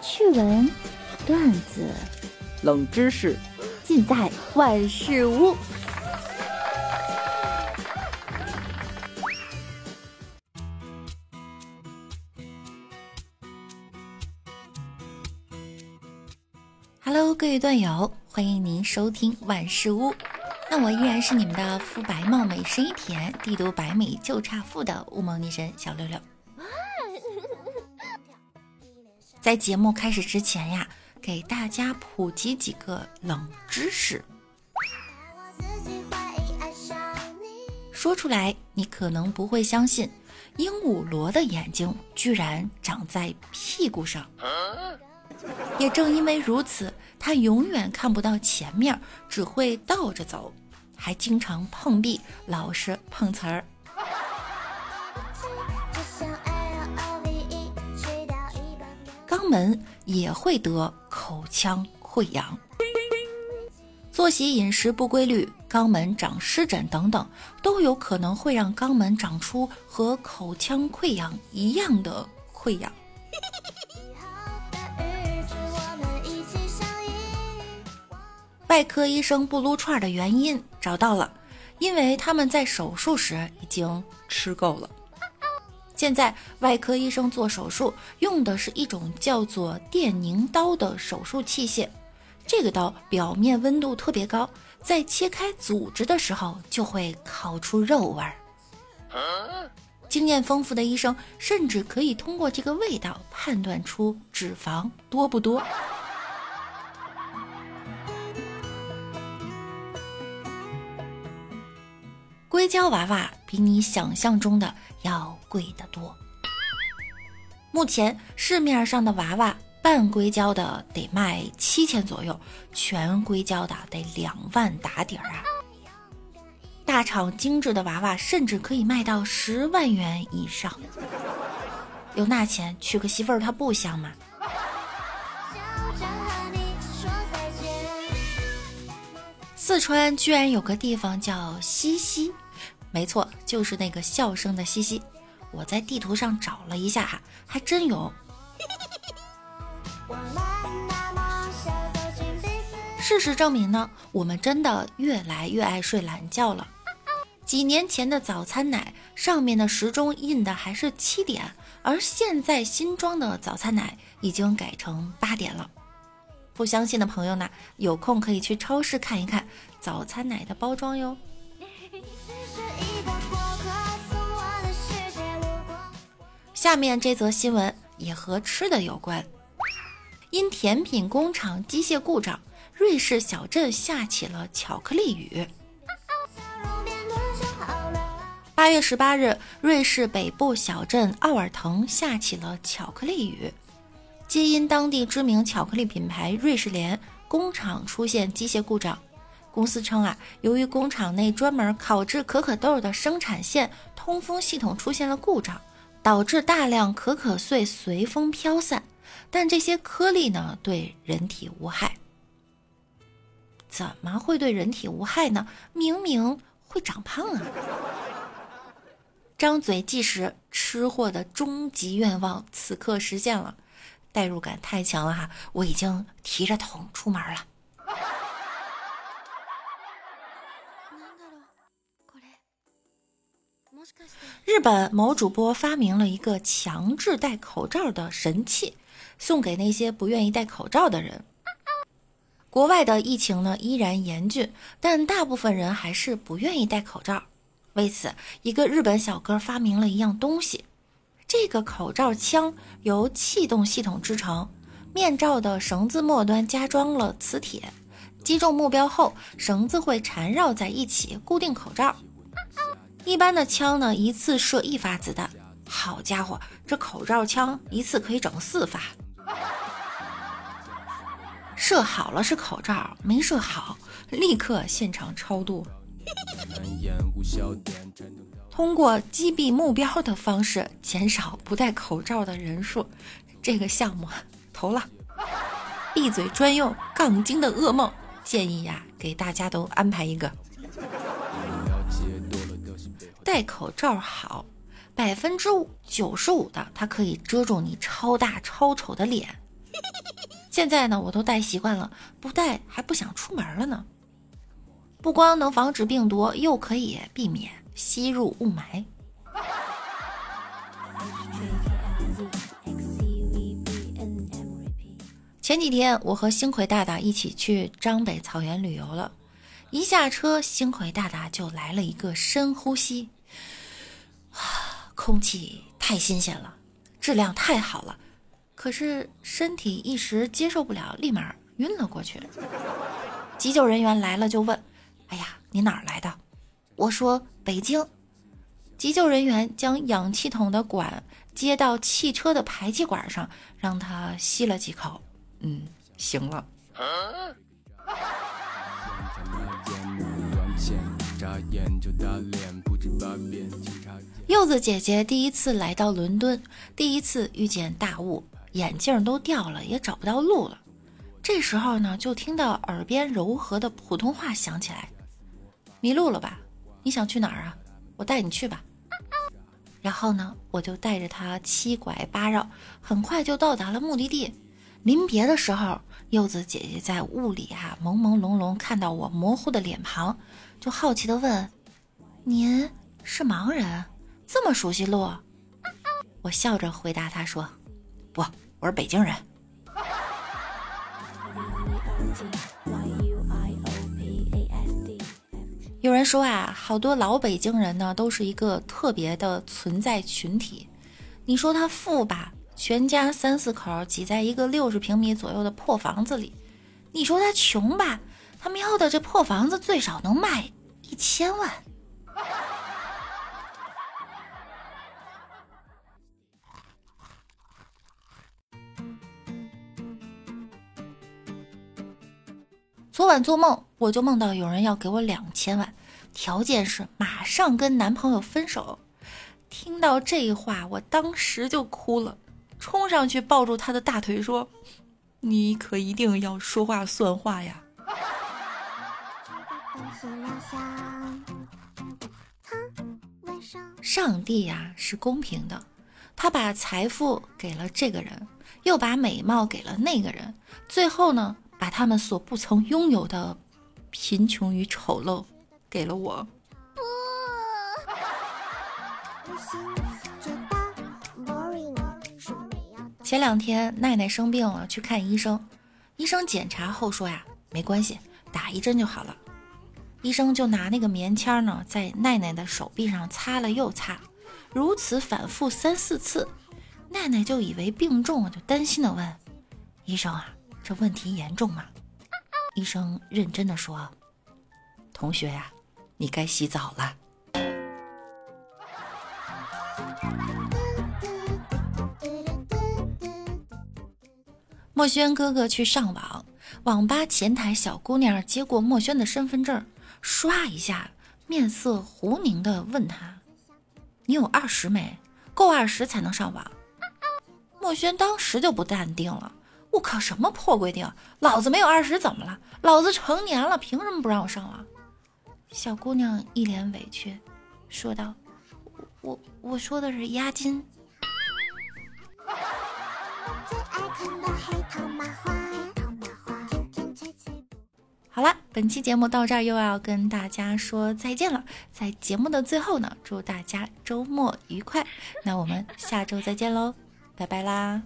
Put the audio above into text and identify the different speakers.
Speaker 1: 趣闻、段子、
Speaker 2: 冷知识，
Speaker 1: 尽在万事屋。Hello，各位段友，欢迎您收听万事屋。那我依然是你们的肤白貌美、声音甜、帝都百美就差富的乌蒙女神小六六。在节目开始之前呀，给大家普及几个冷知识。说出来你可能不会相信，鹦鹉螺的眼睛居然长在屁股上。也正因为如此，它永远看不到前面，只会倒着走，还经常碰壁，老是碰瓷儿。门也会得口腔溃疡，作息饮食不规律、肛门长湿疹等等，都有可能会让肛门长出和口腔溃疡一样的溃疡。外科医生不撸串的原因找到了，因为他们在手术时已经吃够了。现在外科医生做手术用的是一种叫做电凝刀的手术器械，这个刀表面温度特别高，在切开组织的时候就会烤出肉味儿。经验丰富的医生甚至可以通过这个味道判断出脂肪多不多。硅胶娃娃比你想象中的要贵得多。目前市面上的娃娃，半硅胶的得卖七千左右，全硅胶的得两万打底儿啊！大厂精致的娃娃甚至可以卖到十万元以上。有那钱娶个媳妇儿，他不香吗？四川居然有个地方叫西溪，没错，就是那个笑声的西西。我在地图上找了一下哈，还真有。事实证明呢，我们真的越来越爱睡懒觉了。几年前的早餐奶上面的时钟印的还是七点，而现在新装的早餐奶已经改成八点了。不相信的朋友呢，有空可以去超市看一看早餐奶的包装哟。下面这则新闻也和吃的有关，因甜品工厂机械故障，瑞士小镇下起了巧克力雨。八月十八日，瑞士北部小镇奥尔滕下起了巧克力雨。皆因当地知名巧克力品牌瑞士莲工厂出现机械故障。公司称啊，由于工厂内专门烤制可可豆的生产线通风系统出现了故障，导致大量可可碎随风飘散。但这些颗粒呢，对人体无害。怎么会对人体无害呢？明明会长胖啊！张嘴即食，吃货的终极愿望此刻实现了。代入感太强了哈！我已经提着桶出门了。日本某主播发明了一个强制戴口罩的神器，送给那些不愿意戴口罩的人。国外的疫情呢依然严峻，但大部分人还是不愿意戴口罩。为此，一个日本小哥发明了一样东西。这个口罩枪由气动系统制成，面罩的绳子末端加装了磁铁，击中目标后，绳子会缠绕在一起固定口罩。一般的枪呢，一次射一发子弹。好家伙，这口罩枪一次可以整四发。射好了是口罩，没射好立刻现场超度。通过击毙目标的方式减少不戴口罩的人数，这个项目投了。闭嘴专用杠精的噩梦，建议呀给大家都安排一个。戴口罩好，百分之九十五的它可以遮住你超大超丑的脸。现在呢，我都戴习惯了，不戴还不想出门了呢。不光能防止病毒，又可以避免吸入雾霾。前几天，我和星魁大大一起去张北草原旅游了。一下车，星魁大大就来了一个深呼吸，空气太新鲜了，质量太好了，可是身体一时接受不了，立马晕了过去。急救人员来了就问：“哎呀，你哪儿来的？”我说：“北京。”急救人员将氧气筒的管接到汽车的排气管上，让他吸了几口。嗯，行了。柚子姐姐第一次来到伦敦，第一次遇见大雾，眼镜都掉了，也找不到路了。这时候呢，就听到耳边柔和的普通话响起来：“迷路了吧？你想去哪儿啊？我带你去吧。”然后呢，我就带着他七拐八绕，很快就到达了目的地。临别的时候，柚子姐姐在雾里啊朦朦胧胧看到我模糊的脸庞，就好奇的问：“您是盲人，这么熟悉路？”我笑着回答他说：“不，我是北京人。”有人说啊，好多老北京人呢都是一个特别的存在群体。你说他富吧？全家三四口挤在一个六十平米左右的破房子里，你说他穷吧？他喵的，这破房子最少能卖一千万。昨晚做梦，我就梦到有人要给我两千万，条件是马上跟男朋友分手。听到这话，我当时就哭了。冲上去抱住他的大腿说：“你可一定要说话算话呀！”上帝呀是公平的，他把财富给了这个人，又把美貌给了那个人，最后呢，把他们所不曾拥有的贫穷与丑陋给了我。前两天奈奈生病了，去看医生。医生检查后说呀，没关系，打一针就好了。医生就拿那个棉签呢，在奈奈的手臂上擦了又擦，如此反复三四次。奈奈就以为病重了，就担心的问医生啊，这问题严重吗？医生认真的说，同学呀，你该洗澡了。墨轩哥哥去上网，网吧前台小姑娘接过墨轩的身份证，唰一下，面色狐凝的问他：“你有二十没？够二十才能上网。”墨轩当时就不淡定了：“我靠，什么破规定？老子没有二十怎么了？老子成年了，凭什么不让我上网？”小姑娘一脸委屈，说道：“我我说的是押金。”好了，本期节目到这儿又要跟大家说再见了。在节目的最后呢，祝大家周末愉快。那我们下周再见喽，拜拜啦！